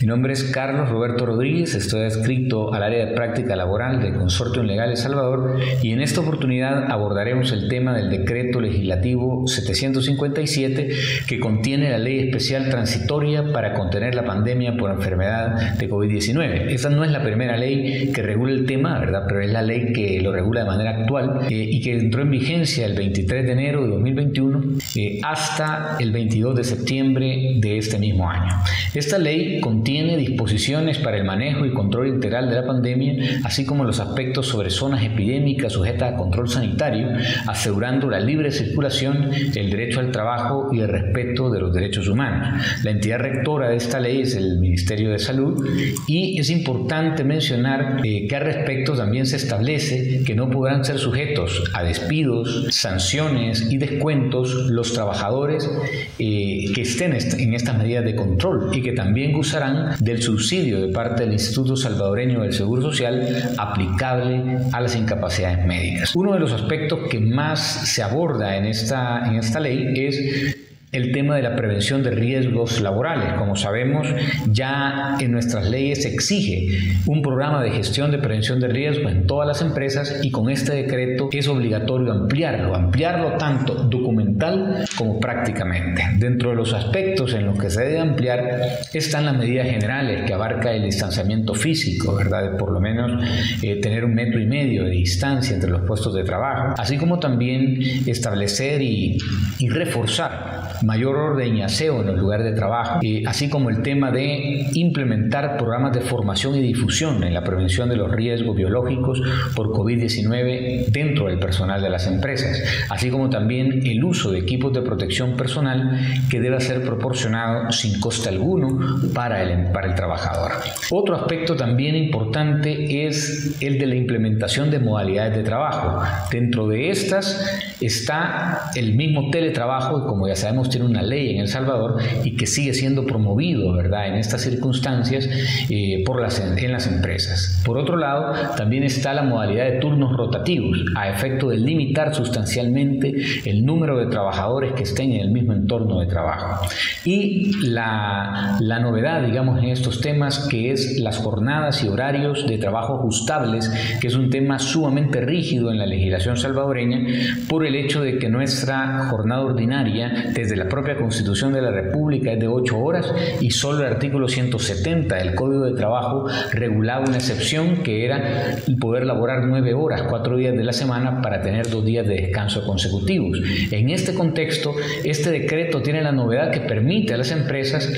Mi nombre es Carlos Roberto Rodríguez, estoy adscrito al área de práctica laboral del Consorcio Legal El Salvador y en esta oportunidad abordaremos el tema del decreto legislativo 757 que contiene la ley especial transitoria para contener la pandemia por enfermedad de COVID-19. Esta no es la primera ley que regula el tema, ¿verdad? Pero es la ley que lo regula de manera actual eh, y que entró en vigencia el 23 de enero de 2021 eh, hasta el 22 de septiembre de este mismo año. Esta ley contiene tiene disposiciones para el manejo y control integral de la pandemia, así como los aspectos sobre zonas epidémicas sujetas a control sanitario, asegurando la libre circulación, el derecho al trabajo y el respeto de los derechos humanos. La entidad rectora de esta ley es el Ministerio de Salud y es importante mencionar eh, que al respecto también se establece que no podrán ser sujetos a despidos, sanciones y descuentos los trabajadores eh, que estén en estas medidas de control y que también gozarán del subsidio de parte del Instituto Salvadoreño del Seguro Social aplicable a las incapacidades médicas. Uno de los aspectos que más se aborda en esta, en esta ley es el tema de la prevención de riesgos laborales. Como sabemos, ya en nuestras leyes se exige un programa de gestión de prevención de riesgos en todas las empresas y con este decreto es obligatorio ampliarlo, ampliarlo tanto documental como prácticamente. Dentro de los aspectos en los que se debe ampliar están las medidas generales que abarca el distanciamiento físico, ¿verdad? De por lo menos eh, tener un metro y medio de distancia entre los puestos de trabajo, así como también establecer y, y reforzar mayor orden y aseo en los lugares de trabajo, y así como el tema de implementar programas de formación y difusión en la prevención de los riesgos biológicos por COVID-19 dentro del personal de las empresas, así como también el uso de equipos de protección personal que debe ser proporcionado sin coste alguno para el, para el trabajador. Otro aspecto también importante es el de la implementación de modalidades de trabajo. Dentro de estas está el mismo teletrabajo, como ya sabemos tiene una ley en El Salvador y que sigue siendo promovido, ¿verdad?, en estas circunstancias eh, por las, en las empresas. Por otro lado, también está la modalidad de turnos rotativos, a efecto de limitar sustancialmente el número de trabajadores que estén en el mismo entorno de trabajo. Y la, la novedad, digamos, en estos temas, que es las jornadas y horarios de trabajo ajustables, que es un tema sumamente rígido en la legislación salvadoreña, por el hecho de que nuestra jornada ordinaria, desde la propia Constitución de la República es de 8 horas y solo el artículo 170 del Código de Trabajo regulaba una excepción que era poder laborar 9 horas, 4 días de la semana para tener 2 días de descanso consecutivos. En este contexto, este decreto tiene la novedad que permite a las empresas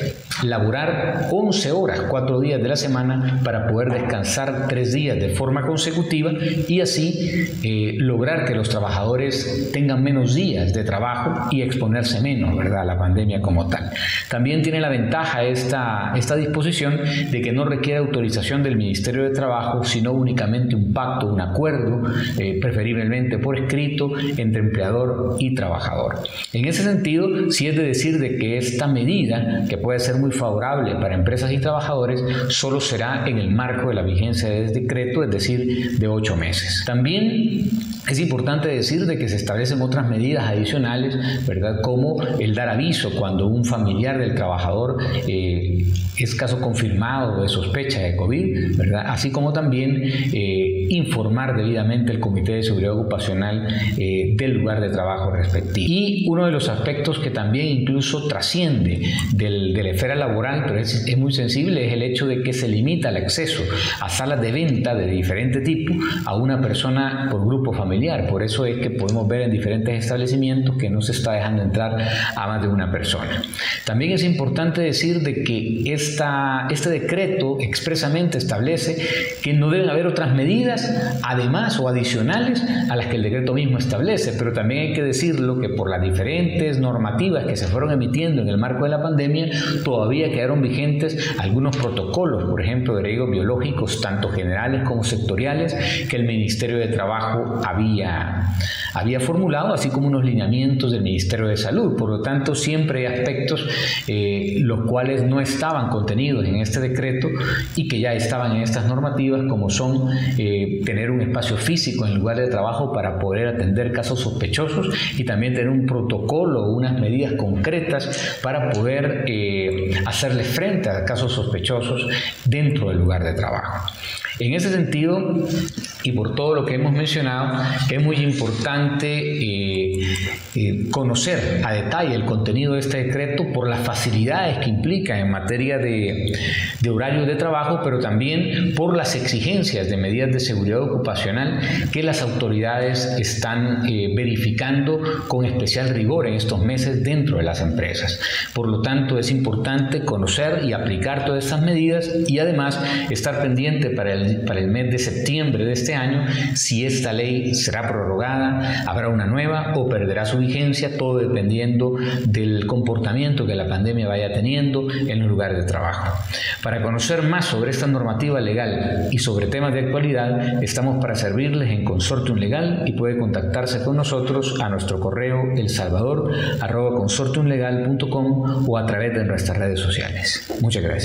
laborar 11 horas, 4 días de la semana para poder descansar 3 días de forma consecutiva y así eh, lograr que los trabajadores tengan menos días de trabajo y exponerse menos. ¿Verdad? La pandemia como tal. También tiene la ventaja esta, esta disposición de que no requiere autorización del Ministerio de Trabajo, sino únicamente un pacto, un acuerdo, eh, preferiblemente por escrito, entre empleador y trabajador. En ese sentido, sí es de decir de que esta medida, que puede ser muy favorable para empresas y trabajadores, solo será en el marco de la vigencia de este decreto, es decir, de ocho meses. También es importante decir de que se establecen otras medidas adicionales, ¿verdad? Como el dar aviso cuando un familiar del trabajador eh, es caso confirmado de sospecha de COVID, ¿verdad? Así como también eh, informar debidamente el Comité de Seguridad Ocupacional eh, del lugar de trabajo respectivo. Y uno de los aspectos que también incluso trasciende de la esfera laboral, pero es, es muy sensible, es el hecho de que se limita el acceso a salas de venta de diferente tipo a una persona por grupo familiar. Por eso es que podemos ver en diferentes establecimientos que no se está dejando entrar a más de una persona. También es importante decir de que es este decreto expresamente establece que no deben haber otras medidas además o adicionales a las que el decreto mismo establece, pero también hay que decirlo que por las diferentes normativas que se fueron emitiendo en el marco de la pandemia, todavía quedaron vigentes algunos protocolos, por ejemplo, de riesgos biológicos, tanto generales como sectoriales, que el Ministerio de Trabajo había, había formulado, así como unos lineamientos del Ministerio de Salud. Por lo tanto siempre hay aspectos eh, los cuales no estaban contenidos en este decreto y que ya estaban en estas normativas, como son eh, tener un espacio físico en el lugar de trabajo para poder atender casos sospechosos y también tener un protocolo, unas medidas concretas para poder eh, hacerle frente a casos sospechosos dentro del lugar de trabajo. En ese sentido, y por todo lo que hemos mencionado, es muy importante eh, eh, conocer a detalle el contenido de este decreto por las facilidades que implica en materia de, horarios de trabajo, pero también por las exigencias de medidas de seguridad ocupacional que las autoridades están eh, verificando con especial rigor en estos meses dentro de las empresas. Por lo tanto, es importante conocer y aplicar todas estas medidas y además estar pendiente para el para el mes de septiembre de este año si esta ley será prorrogada, habrá una nueva o perderá su vigencia, todo dependiendo del comportamiento que la pandemia vaya teniendo en los lugares de trabajo. Para conocer más sobre esta normativa legal y sobre temas de actualidad, estamos para servirles en Consortium Legal y puede contactarse con nosotros a nuestro correo elsalvador.consortiumlegal.com o a través de nuestras redes sociales. Muchas gracias.